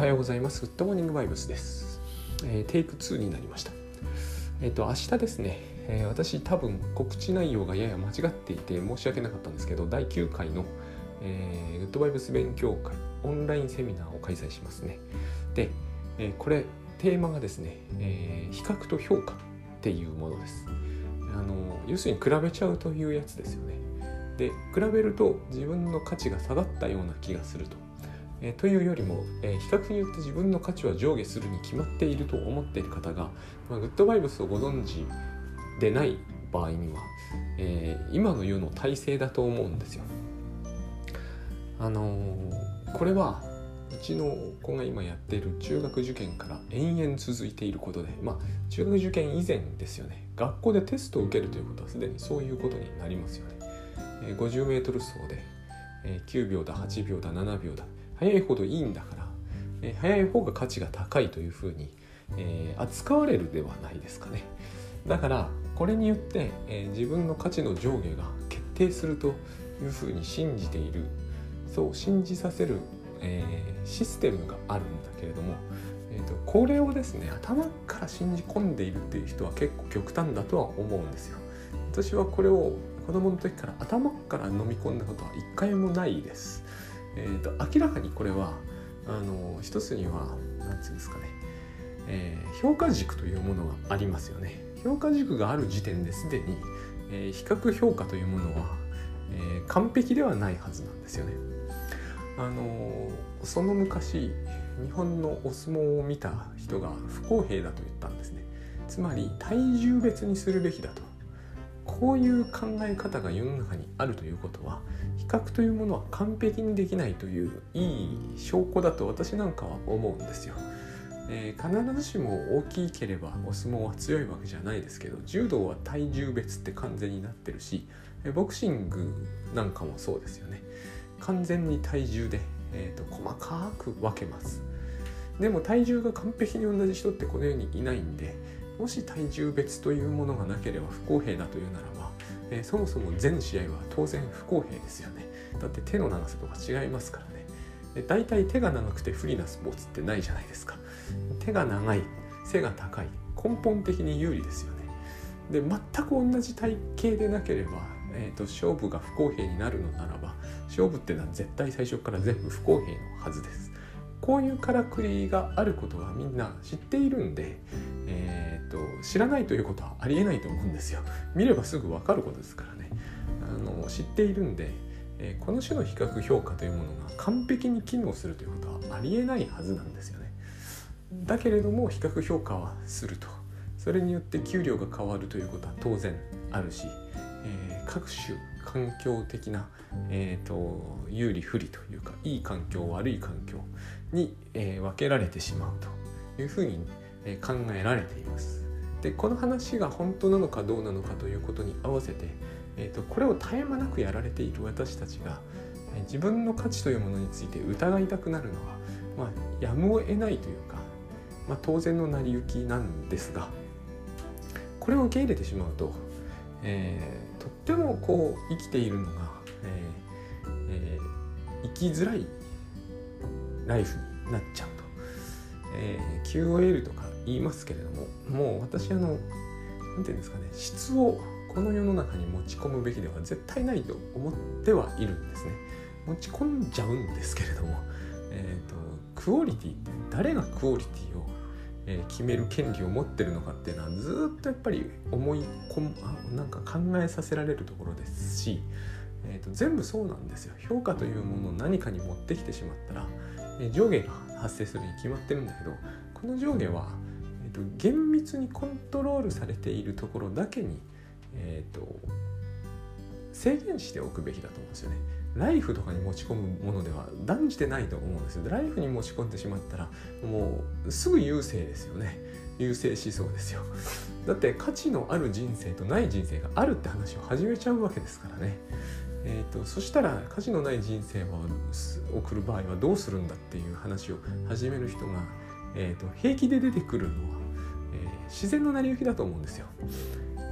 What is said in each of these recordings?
はようございます。グッドモーニングバイブスです。えーテイク2になりました。えっ、と、明日ですね、えー私多分告知内容がやや間違っていて申し訳なかったんですけど、第9回の、えグッドバイブス勉強会オンラインセミナーを開催しますね。で、えこれ、テーマがですね、え比較と評価っていうものです。あの要するに比べちゃうというやつですよね。で比べると自分の価値が下がったような気がすると。えというよりも、え比較によって自分の価値は上下するに決まっていると思っている方が、まあ、グッドバイブスをご存知でない場合には、えー今の世の体制だと思うんですよ。あのーこれはうちの子が今やっている中学受験から延々続いていることでまあ中学受験以前ですよね。学校でテストを受けるということはすでにそういうことになりますよね、えー 50m 走で、えー9秒だ8秒だ7秒だ。速いほどいいんだから、えー速い方が価値が高いというふうに、えー扱われるではないですかねだからこれによって、えー自分の価値の上下が決定するというふうに信じているそう信じさせる、えーシステムがあるんだけれども、えー、とこれをですね頭から信じ込んでいるっていう人は結構極端だとは思うんですよ。私はこれを子供の時から頭から飲み込んだことは一回もないです。えー、と明らかにこれはあの一つには何て言うんですかね、えー評価軸というものがありますよね。評価軸がある時点ですでに、えー比較評価というものは、えー完璧ではないはずなんですよね。あのその昔日本のお相撲を見た人が不公平だと言ったんですねつまり体重別にするべきだとこういう考え方が世の中にあるということは比較というものは完璧にできないといういい証拠だと私なんかは思うんですよ、えー必ずしも大きければお相撲は強いわけじゃないですけど柔道は体重別って完全になってるしえボクシングなんかもそうですよね。完全に体重で、えー、と細かく分けます。でも体重が完璧に同じ人ってこの世にいないんでもし体重別というものがなければ不公平だというならば、えーそもそも全試合は当然不公平ですよね。だって手の長さとか違いますからね。で大体手が長くて不利なスポーツってないじゃないですか。手が長い背が高い根本的に有利ですよね。で全く同じ体型でなければ、えー、と勝負が不公平になるのならば勝負ってのは絶対最初から全部不公平のはずです。こういうからくりがあることはみんな知っているんで、えー、と知らないということはありえないと思うんですよ。見ればすぐ分かることですからね。あの知っているんで、えーこの種の比較評価というものが完璧に機能するということはありえないはずなんですよね。だけれども比較評価はすると。それによって給料が変わるということは当然あるし、えー各種環境的な、えー、と有利不利というかいい環境悪い環境に、えー分けられてしまうというふうに、え考えられています。でこの話が本当なのかどうなのかということに合わせて、えー、とこれを絶え間なくやられている私たちが、え自分の価値というものについて疑いたくなるのは、まあ、やむを得ないというか、まあ、当然の成り行きなんですがこれを受け入れてしまうと、えーとってもこう生きているのが、えーえー生きづらいライフになっちゃうと、えー QOL とか言いますけれどももう私あの何て言うんですかね質をこの世の中に持ち込むべきでは絶対ないと思ってはいるんですね。持ち込んじゃうんですけれども、えー、とクオリティって誰がクオリティをえ決める権利を持ってるのかっていうのはずっとやっぱり思い込むあなんか考えさせられるところですし、えー、と全部そうなんですよ評価というものを何かに持ってきてしまったら、え上下が発生するに決まってるんだけどこの上下は、えー、と厳密にコントロールされているところだけに、えー、と制限しておくべきだと思うんですよね。ライフとかに持ち込むものでは断じてないと思うんですよ。ライフに持ち込んでしまったらもうすぐ優勢ですよね。優勢思想ですよ。だって価値のある人生とない人生があるって話を始めちゃうわけですからね。えー、とそしたら価値のない人生を送る場合はどうするんだっていう話を始める人が、えー、と平気で出てくるのは、えー自然の成り行きだと思うんですよ。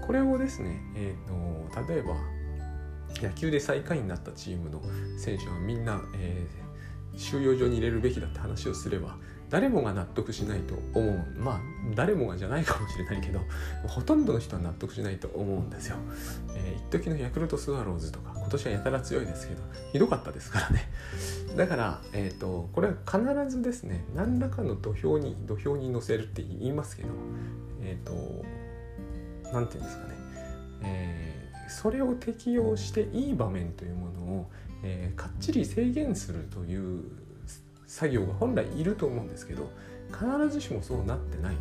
これをですね、えー、と例えば野球で最下位になったチームの選手はみんな、えー収容所に入れるべきだって話をすれば、誰もが納得しないと思うまあ誰もがじゃないかもしれないけどほとんどの人は納得しないと思うんですよ。えー、一時のヤクルトスワローズとか今年はやたら強いですけどひどかったですからねだから、えーと、これは必ずですね何らかの土俵に土俵に乗せるって言いますけどえっ、ー、と何て言うんですかね、えー、それを適用していい場面というものを、えー、かっちり制限するという作業が本来いると思うんですけど必ずしもそうなってないと、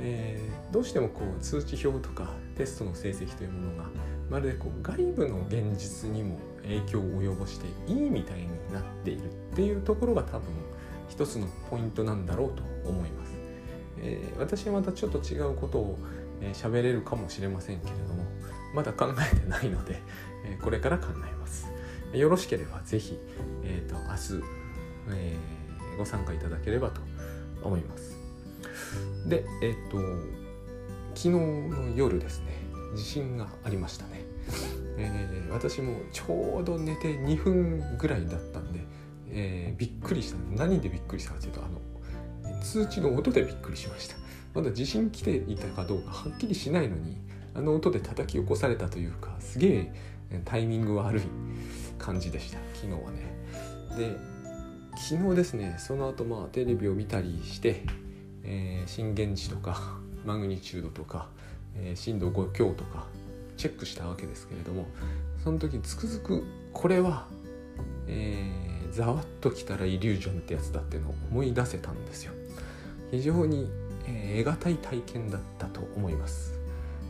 えー、どうしてもこう通知表とかテストの成績というものがまるでこう外部の現実にも影響を及ぼしていいみたいになっているっていうところが多分一つのポイントなんだろうと思います。えー、私はまたちょっと違うことを喋、えー、れるかもしれませんけれどもまだ考えてないので、え、これから考えます。よろしければぜひ、えーと、明日、えー、ご参加いただければと思います。で、えっ、ー、と昨日の夜ですね地震がありましたね、えー、私もちょうど寝て2分ぐらいだったんで、えー、びっくりした何でびっくりしたかというとあの通知の音でびっくりしましたまだ地震来ていたかどうかはっきりしないのにあの音で叩き起こされたというかすげえタイミング悪い感じでした。昨日はね。で昨日ですねその後まあテレビを見たりして、えー、震源地とか マグニチュードとかえー、震度5強とかチェックしたわけですけれどもその時つくづくこれは、えー、ざわっときたらイリュージョンってやつだっていうのを思い出せたんですよ。非常に、えー、得難い体験だったと思います、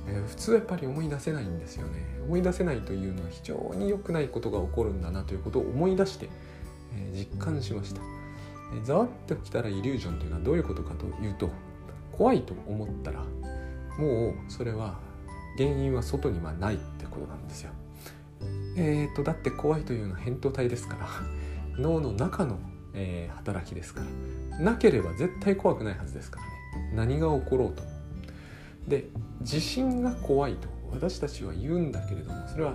え、普通やっぱり思い出せないんですよね思い出せないというのは非常に良くないことが起こるんだなということを思い出して、え、実感しましたざわっときたらイリュージョンというのはどういうことかというと怖いと思ったらもうそれは原因は外にはないってことなんですよ。えーと、だって怖いというのは扁桃体ですから 脳の中の、えー、働きですからなければ絶対怖くないはずですからね何が起ころうとも。で地震が怖いと私たちは言うんだけれどもそれは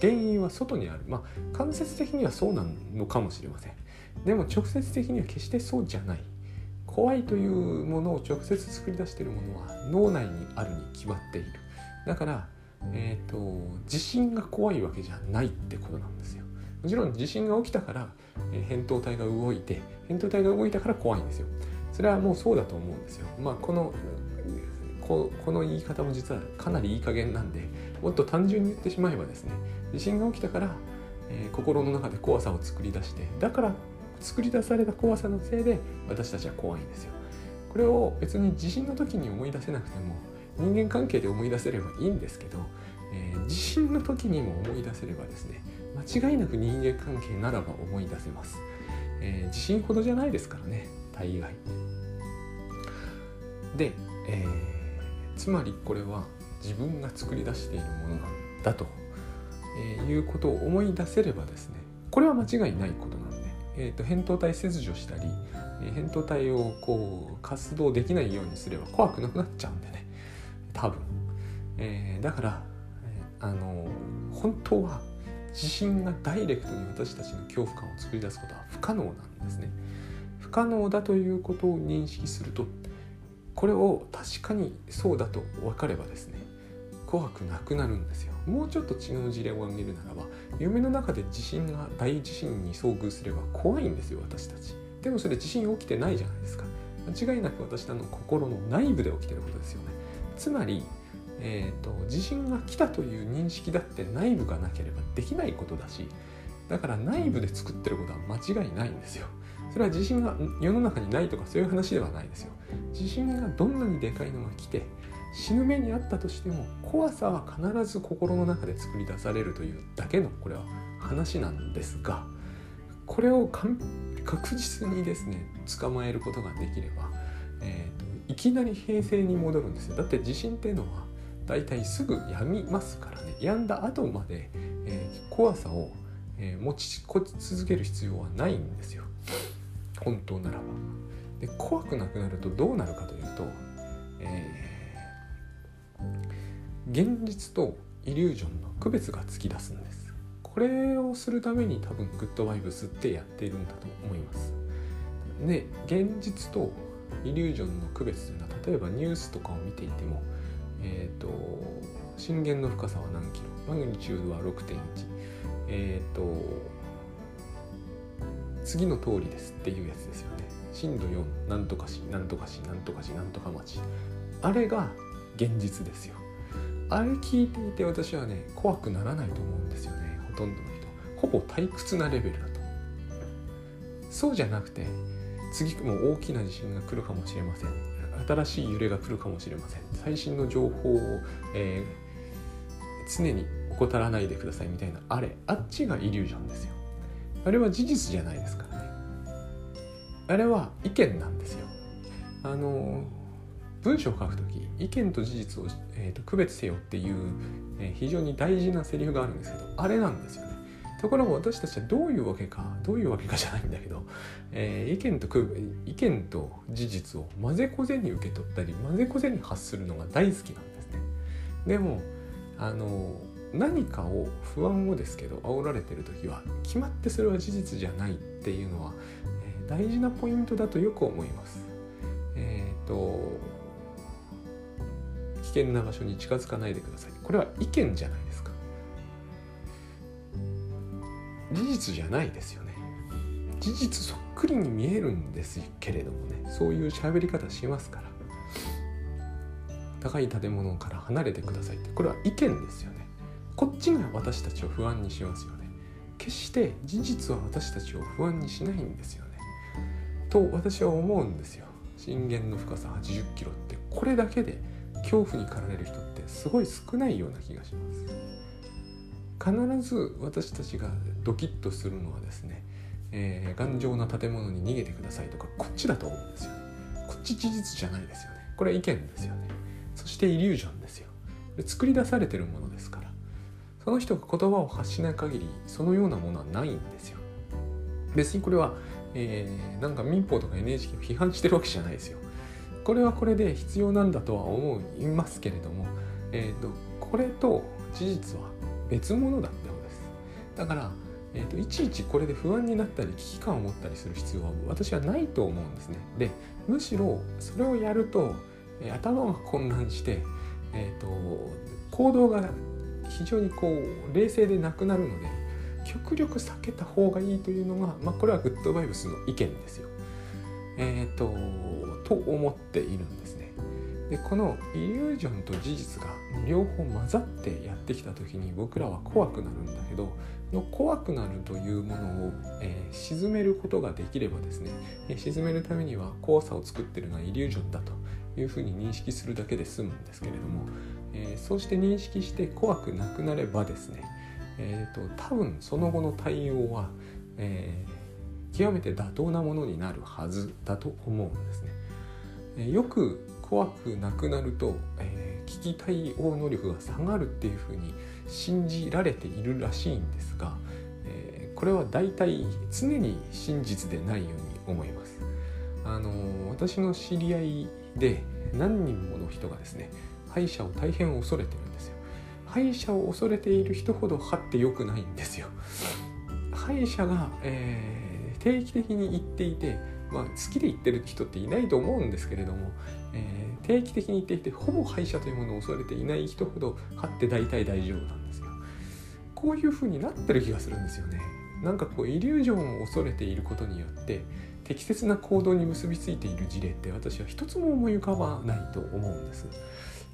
原因は外にある。まあ間接的にはそうなのかもしれません。でも直接的には決してそうじゃない。怖いというものを直接作り出しているものは脳内にあるに決まっている。だから、えーと、地震が怖いわけじゃないってことなんですよ。もちろん地震が起きたから、え、扁桃体が動いて扁桃体が動いたから怖いんですよ。それはもうそうだと思うんですよ。まあこのここの言い方も実はかなりいい加減なんでもっと単純に言ってしまえばですね地震が起きたから、えー、心の中で怖さを作り出してだから作り出された怖さのせいで私たちは怖いんですよ。これを別に地震の時に思い出せなくても人間関係で思い出せればいいんですけど、えー、地震の時にも思い出せればですね間違いなく人間関係ならば思い出せます、えー、地震ほどじゃないですからね大概で、えー、つまりこれは自分が作り出しているものなんだと、えー、いうことを思い出せればですねこれは間違いないことなんでえーと、扁桃体切除したり、えー、扁桃体をこう活動できないようにすれば怖くなくなっちゃうんでね多分、えー、だから、えー、あの本当は地震がダイレクトに私たちの恐怖感を作り出すことは不可能なんですね。不可能だということを認識するとこれを確かにそうだと分かればですね怖くなくなるんですよ。もうちょっと違う事例を挙げるならば夢の中で地震が大地震に遭遇すれば怖いんですよ私たち。でもそれ地震起きてないじゃないですか。間違いなく私の心の内部で起きてることですよね。つまり、えーと、地震が来たという認識だって内部がなければできないことだしだから内部で作ってることは間違いないんですよ。それは地震が世の中にないとかそういう話ではないですよ。地震がどんなにでかいのが来て死ぬ目にあったとしても怖さは必ず心の中で作り出されるというだけのこれは話なんですがこれを確実にですね捕まえることができれば、えーと、いきなり平成に戻るんですよ。だって地震っていうのはだいたいすぐやみますからね。やんだ後まで、えー、怖さを、えー、持ち続ける必要はないんですよ。本当ならば。で怖くなくなるとどうなるかというと、えー現実とイリュージョンの区別が突き出すんです。これをするために多分グッドバイブスってやっているんだと思います。ね現実とイリュージョンの区別というのは例えばニュースとかを見ていてもえっ、ー、と震源の深さは何キロ？マグニチュードは6.1えっ、ー、と次の通りですっていうやつですよね。震度4なんとか市なんとか市なんとか市なんとか町。あれが現実ですよ。あれ聞いていて私はね怖くならないと思うんですよねほとんどの人。ほぼ退屈なレベルだと。そうじゃなくて次も大きな地震が来るかもしれません。新しい揺れが来るかもしれません。最新の情報を、えー、常に怠らないでくださいみたいなあれあっちがイリュージョンですよ。あれは事実じゃないですからね。あれは意見なんですよ。あの文章を書くとき意見と事実を、えーと、区別せよっていう、えー、非常に大事なセリフがあるんですけどあれなんですよね。ところが私たちはどういうわけかどういうわけかじゃないんだけど、えー、意見と意見と事実を混ぜこぜに受け取ったり混ぜこぜに発するのが大好きなんですね。でもあの何かを不安をですけど煽られてる時は決まってそれは事実じゃないっていうのは、えー、大事なポイントだとよく思います。えっ、ー、と危険な場所に近づかないでください。これは意見じゃないですか。事実じゃないですよね。事実そっくりに見えるんですけれどもねそういう喋り方しますから高い建物から離れてくださいってこれは意見ですよねこっちが私たちを不安にしますよね。決して事実は私たちを不安にしないんですよね。と私は思うんですよ。震源の深さ80キロって。これだけで恐怖に駆られる人ってすごい少ないような気がします。必ず私たちがドキッとするのはですね、えー、頑丈な建物に逃げてくださいとかこっちだと思うんですよこっち事実じゃないですよね。これは意見ですよね。そしてイリュージョンですよ。作り出されてるものですから。その人が言葉を発しない限りそのようなものはないんですよ。別にこれは、えー、なんか民法とか NHK を批判してるわけじゃないですよ。これはこれで必要なんだとは思いますけれども、えーと、これと事実は別物だってことです。だから、えーと、いちいちこれで不安になったり危機感を持ったりする必要は私はないと思うんですね。でむしろそれをやると、え、頭が混乱して、えーと行動が非常にこう冷静でなくなるので極力避けた方がいいというのが、まあ、これはグッドバイブスの意見ですよ。え、ー、とと思っているんですね。でこのイリュージョンと事実が両方混ざってやってきた時に僕らは怖くなるんだけどの怖くなるというものを、えー、沈めることができればですね、えー、沈めるためには怖さを作ってるのはイリュージョンだというふうに認識するだけで済むんですけれどもえー、そうして認識して怖くなくなればですね、えーと、多分その後の対応は、えー、極めて妥当なものになるはずだと思うんですね。えー、よく怖くなくなると、えー、危機対応能力が下がるっていうふうに信じられているらしいんですが、えー、これは大体常に真実でないように思います。あの私の知り合いで何人もの人がですね歯医者を大変恐れてるんですよ。歯医者を恐れている人ほど歯って良くないんですよ。歯医者が、えー、定期的に行っていて、まあ、好きで行ってる人っていないと思うんですけれども、えー、定期的に行っていてほぼ歯医者というものを恐れていない人ほど歯って大体大丈夫なんですよ。こういう風になってる気がするんですよね。なんかこうイリュージョンを恐れていることによって適切な行動に結びついている事例って私は一つも思い浮かばないと思うんです。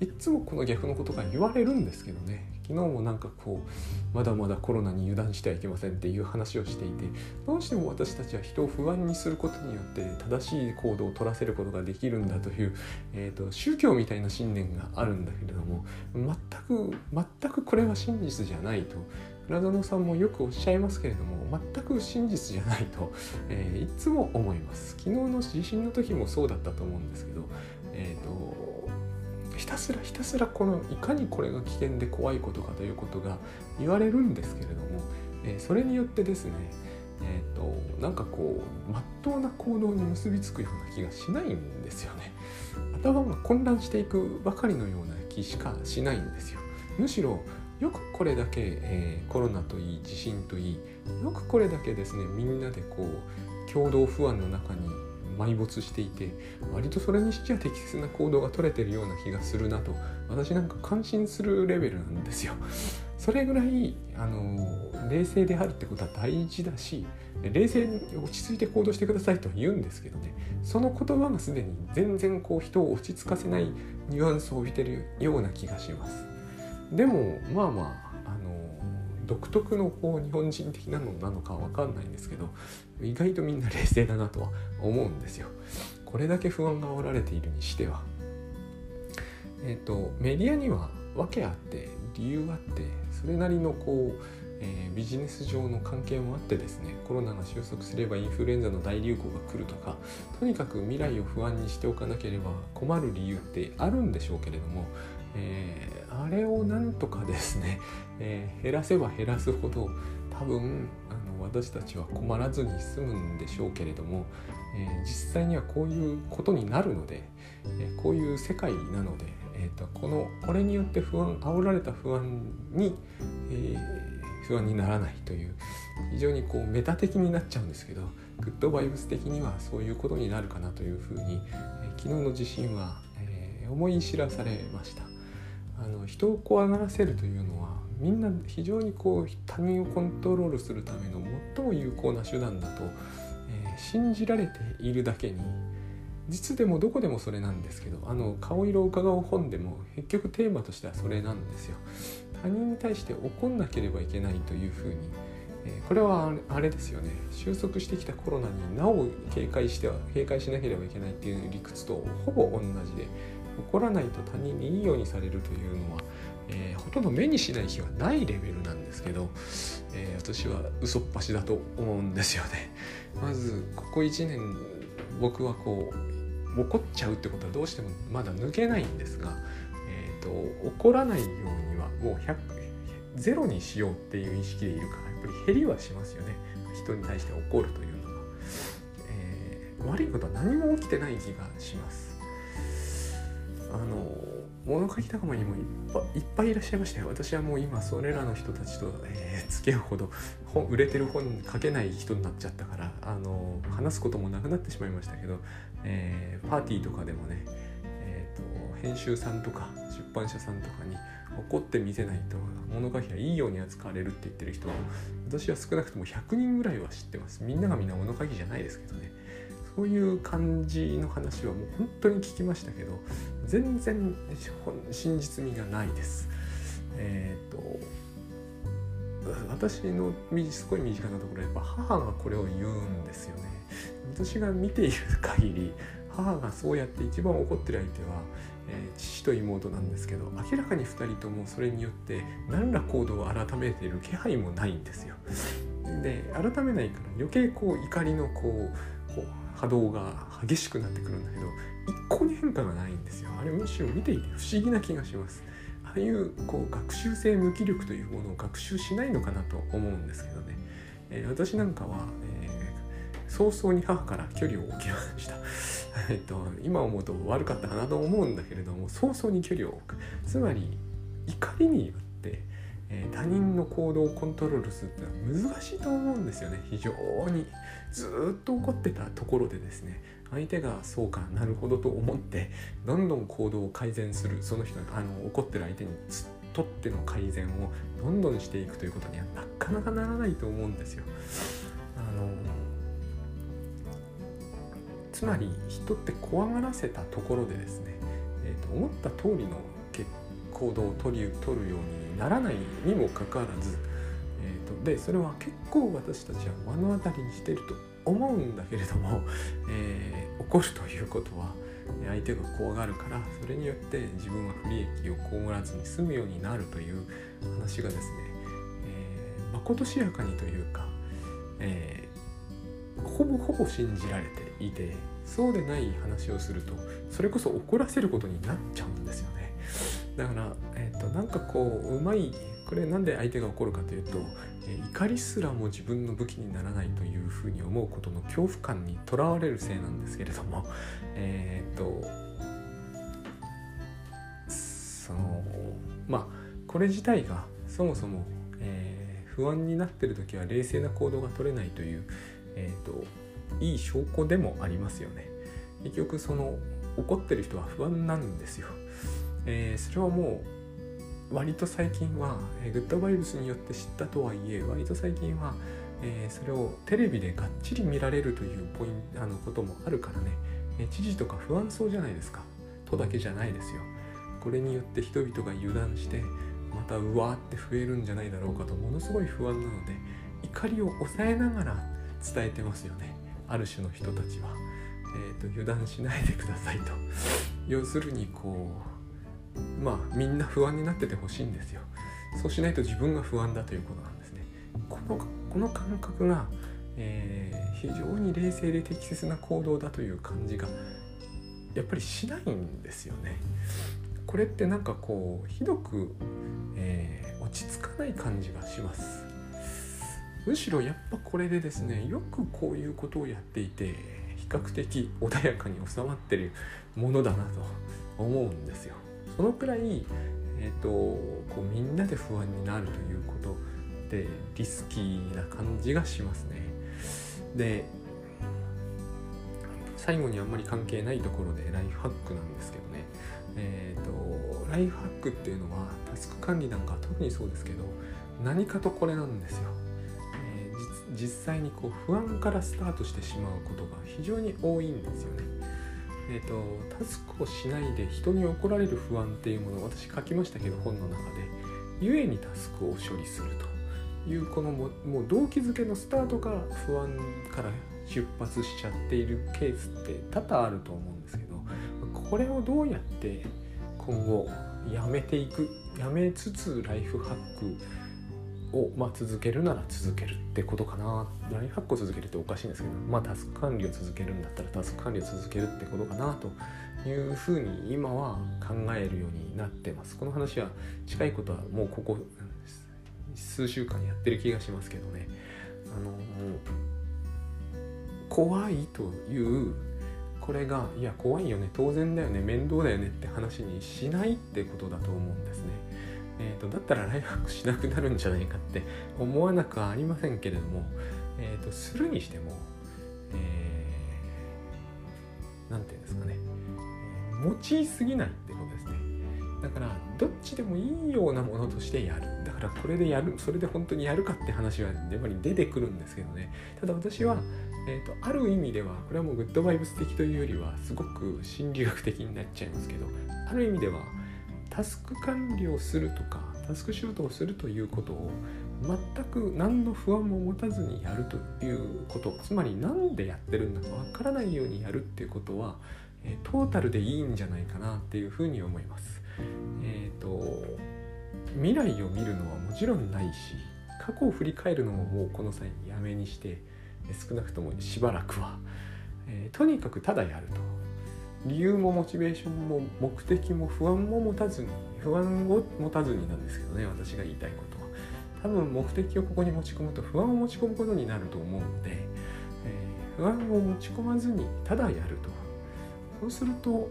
いつもこの逆のことが言われるんですけどね。昨日もなんかこうまだまだコロナに油断してはいけませんっていう話をしていてどうしても私たちは人を不安にすることによって正しい行動を取らせることができるんだという、えーと、宗教みたいな信念があるんだけれども全く全くこれは真実じゃないと。倉園さんもよくおっしゃいますけれども全く真実じゃないと、えー、いつも思います。昨日の地震の時もそうだったと思うんですけど、たすらひたすらこのいかにこれが危険で怖いことかということが言われるんですけれども、えー、それによってですねえーと、なんかこうまっとうな行動に結びつくような気がしないんですよね。頭が混乱していくばかりのような気しかしないんですよ。むしろよくこれだけ、えー、コロナといい地震といいよくこれだけですねみんなでこう共同不安の中に埋没していて割とそれにしちゃ適切な行動が取れてるような気がするなと私なんか感心するレベルなんですよ。それぐらいあの冷静であるってことは大事だし冷静に落ち着いて行動してくださいと言うんですけどねその言葉がすでに全然こう人を落ち着かせないニュアンスを帯びてるような気がします。でもまあまあ独特のこう日本人的なのなのかわかんないんですけど意外とみんな冷静だなとは思うんですよ。これだけ不安が煽られているにしては。え、ー、とメディアには訳あって理由があってそれなりのこう、えー、ビジネス上の関係もあってですねコロナが収束すればインフルエンザの大流行が来るとかとにかく未来を不安にしておかなければ困る理由ってあるんでしょうけれどもえ、あれをなんとかですね、えー、減らせば減らすほど多分あの私たちは困らずに済むんでしょうけれども、えー、実際にはこういうことになるので、えこういう世界なので、えーと、このこれによって不安煽られた不安に、え不安にならないという非常にこうメタ的になっちゃうんですけどグッドバイブス的にはそういうことになるかなというふうに、え昨日の地震は、え思い知らされました。あの人を怖がらせるというのはみんな非常にこう他人をコントロールするための最も有効な手段だと、えー、信じられているだけに実でもどこでもそれなんですけどあの顔色を伺う本でも結局テーマとしてはそれなんですよ。他人に対して怒んなければいけないというふうに、えー、これはあれですよね収束してきたコロナになお警戒しては警戒しなければいけないっていう理屈とほぼ同じで怒らないと他人にいいようにされるというのは、えー、ほとんど目にしない日はないレベルなんですけど、えー、私は嘘っぱしだと思うんですよね。まずここ1年僕はこう怒っちゃうってことはどうしてもまだ抜けないんですが、えーと、怒らないようにはもう100ゼロにしようっていう意識でいるからやっぱり減りはしますよね。人に対して怒るというのが、えー、悪いことは何も起きてない気がします。あの物書き仲間にもいっぱいっぱいいらっしゃいましたよ。私はもう今それらの人たちと、えー、付き合うほど本売れてる本書けない人になっちゃったからあの話すこともなくなってしまいましたけど、えー、パーティーとかでもね、えーと、編集さんとか出版社さんとかに怒って見せないと物書きはいいように扱われるって言ってる人は私は少なくとも100人ぐらいは知ってます。みんながみんな物書きじゃないですけどね。そういう感じの話はもう本当に聞きましたけど全然真実味がないです。えっ、ー、と私のすごい身近なところやっぱ母がこれを言うんですよね。私が見ている限り母がそうやって一番怒ってる相手は、えー、父と妹なんですけど明らかに2人ともそれによって何ら行動を改めている気配もないんですよ。で改めないから余計こう怒りのこうこう波動が激しくなってくるんだけど一向に変化がないんですよ。あれむしろ見ていて不思議な気がします。ああいうこう学習性無気力というものを学習しないのかなと思うんですけどね、えー、私なんかは、えー、早々に母から距離を置きました。えっと今思うと悪かったかなと思うんだけれども早々に距離を置く。つまり怒りによってえー、他人の行動をコントロールするってのは難しいと思うんですよね非常にずっと怒ってたところでですね相手がそうかなるほどと思ってどんどん行動を改善するその人あの怒ってる相手にとっての改善をどんどんしていくということにはなかなかならないと思うんですよ。あのつまり人って怖がらせたところでですね、えーと、と思った通りの行動を取り取るようにならないにもかかわらず、えーと、でそれは結構私たちは目の当たりにしてると思うんだけれども、えー、怒るということは相手が怖がるからそれによって自分は不利益を被らずに済むようになるという話がですね、え、まことしやかにというか、えー、ほぼほぼ信じられていてそうでない話をするとそれこそ怒らせることになっちゃうんですよね。だから、えーと、なんかこううまいこれなんで相手が怒るかというと、え、怒りすらも自分の武器にならないというふうに思うことの恐怖感にとらわれるせいなんですけれどもえっ、ー、とそのまあこれ自体がそもそも、えー、不安になってる時は冷静な行動が取れないという、えーと、いい証拠でもありますよね。結局その怒ってる人は不安なんですよ、えー、それはもう割と最近は、えー、グッドバイブスによって知ったとはいえ割と最近は、えー、それをテレビでがっちり見られるというポイントあのこともあるからね、え知事とか不安そうじゃないですか。とだけじゃないですよ。これによって人々が油断してまたうわーって増えるんじゃないだろうかとものすごい不安なので怒りを抑えながら伝えてますよね。ある種の人たちは、えーと、油断しないでくださいと。要するにこうまあみんな不安になっててほしいんですよ。そうしないと自分が不安だということなんですね。このこの感覚が、えー、非常に冷静で適切な行動だという感じがやっぱりしないんですよね。これってなんかこうひどく、えー、落ち着かない感じがします。むしろやっぱこれでですねよくこういうことをやっていて比較的穏やかに収まってるものだなと思うんですよ。そのくらい、えーと、こうみんなで不安になるということでリスキーな感じがしますね。で最後にあんまり関係ないところでライフハックなんですけどね。えーと、ライフハックっていうのはタスク管理なんか特にそうですけど何かとこれなんですよ、えー、実際にこう不安からスタートしてしまうことが非常に多いんですよね。えーと、タスクをしないで人に怒られる不安っていうものを私書きましたけど本の中で。故にタスクを処理すると。いうこのももう動機づけのスタートから不安から出発しちゃっているケースって多々あると思うんですけどこれをどうやって今後やめていくやめつつライフハックを、まあ、続けるなら続けるってことかな。ライフハックを続けるっておかしいんですけど、まあ、タスク管理を続けるんだったらタスク管理を続けるってことかなというふうに今は考えるようになってます。この話は近いことはもうここ数週間やってる気がしますけどね。あの怖いというこれがいや怖いよね当然だよね面倒だよねって話にしないってことだと思うんです。えーと、だったらライフハックしなくなるんじゃないかって思わなくはありませんけれども、えーと、するにしても何、えー、て言うんですかね、え用いすぎないってことですね。だからどっちでもいいようなものとしてやる。だからこれでやるそれで本当にやるかって話はやっぱり出てくるんですけどね。ただ私はえーと、ある意味ではこれはもうグッドバイブス的というよりはすごく心理学的になっちゃいますけどある意味ではタスク管理をするとかタスク仕事をするということを全く何の不安も持たずにやるということつまり何でやってるんだかわからないようにやるっていうことは、トータルでいいんじゃないかなっていうふうに思います。えっ、ー、と未来を見るのはもちろんないし過去を振り返るのももうこの際やめにして少なくともしばらくは、えー、とにかくただやると理由もモチベーションも目的も不安も持たずに不安を持たずになんですけどね私が言いたいことは多分目的をここに持ち込むと不安を持ち込むことになると思うので、えー、不安を持ち込まずにただやるとそうすると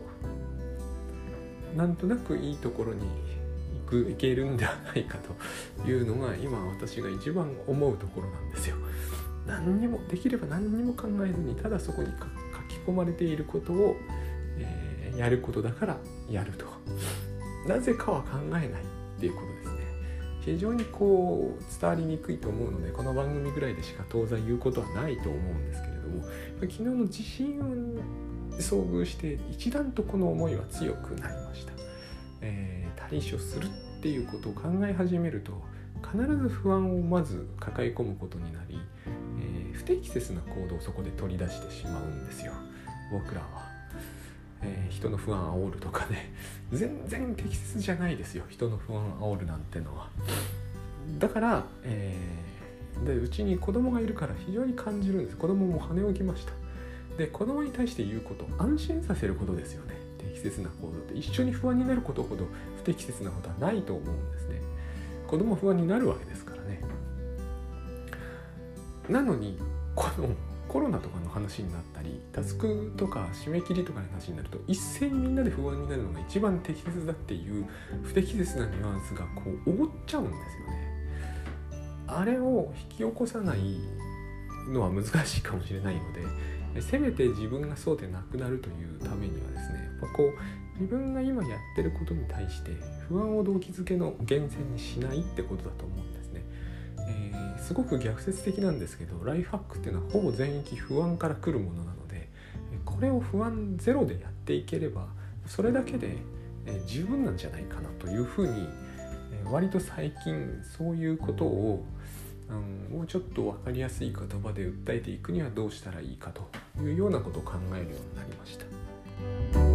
なんとなくいいところに行く行けるんではないかというのが今私が一番思うところなんですよ。何にもできれば何にも考えずにただそこに書き込まれていることを、えー、やることだからやると。なぜかは考えないっていうことですね。非常にこう伝わりにくいと思うのでこの番組ぐらいでしか当然言うことはないと思うんですけれども昨日の地震に遭遇して一段とこの思いは強くなりました、えー、対処するっていうことを考え始めると必ず不安をまず抱え込むことになりえー不適切な行動をそこで取り出してしまうんですよ。僕らは、えー、人の不安煽るとかね。全然適切じゃないですよ人の不安煽るなんてのは。だから、えー、でうちに子供がいるから非常に感じるんです。子供も跳ね起きました。で子供に対して言うこと安心させることですよね。適切な行動って。一緒に不安になることほど不適切なことはないと思うんですね。子供不安になるわけですからね。なのにこのコロナとかの話になったりタスクとか締め切りとかの話になると一斉にみんなで不安になるのが一番適切だっていう不適切なニュアンスがこう覆っちゃうんですよね。あれを引き起こさないのは難しいかもしれないのでせめて自分がそうでなくなるというためにはですねやっぱこう自分が今やってることに対して不安を動機づけの源泉にしないってことだと思うんです、すごく逆説的なんですけどライフハックっていうのはほぼ全域不安から来るものなのでこれを不安ゼロでやっていければそれだけで十分なんじゃないかなというふうに割と最近そういうことをうん、もうちょっと分かりやすい言葉で訴えていくにはどうしたらいいかというようなことを考えるようになりました。